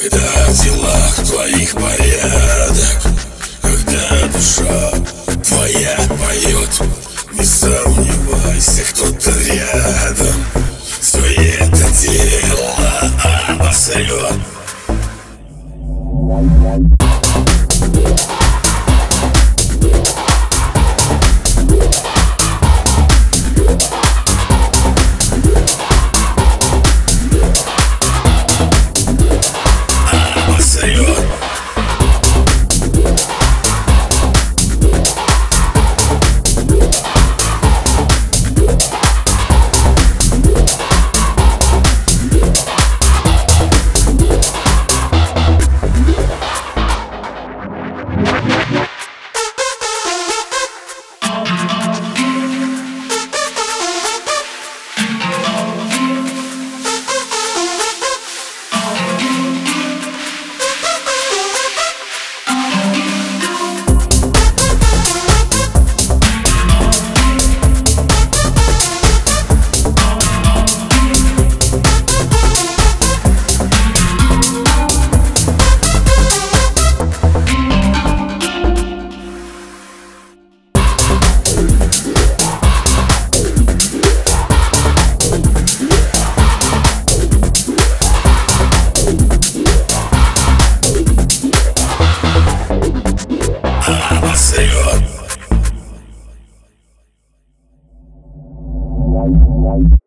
Когда в делах твоих порядок Когда душа твоя поет Не сомневайся, кто-то рядом. Все это дело обосрет Thank life.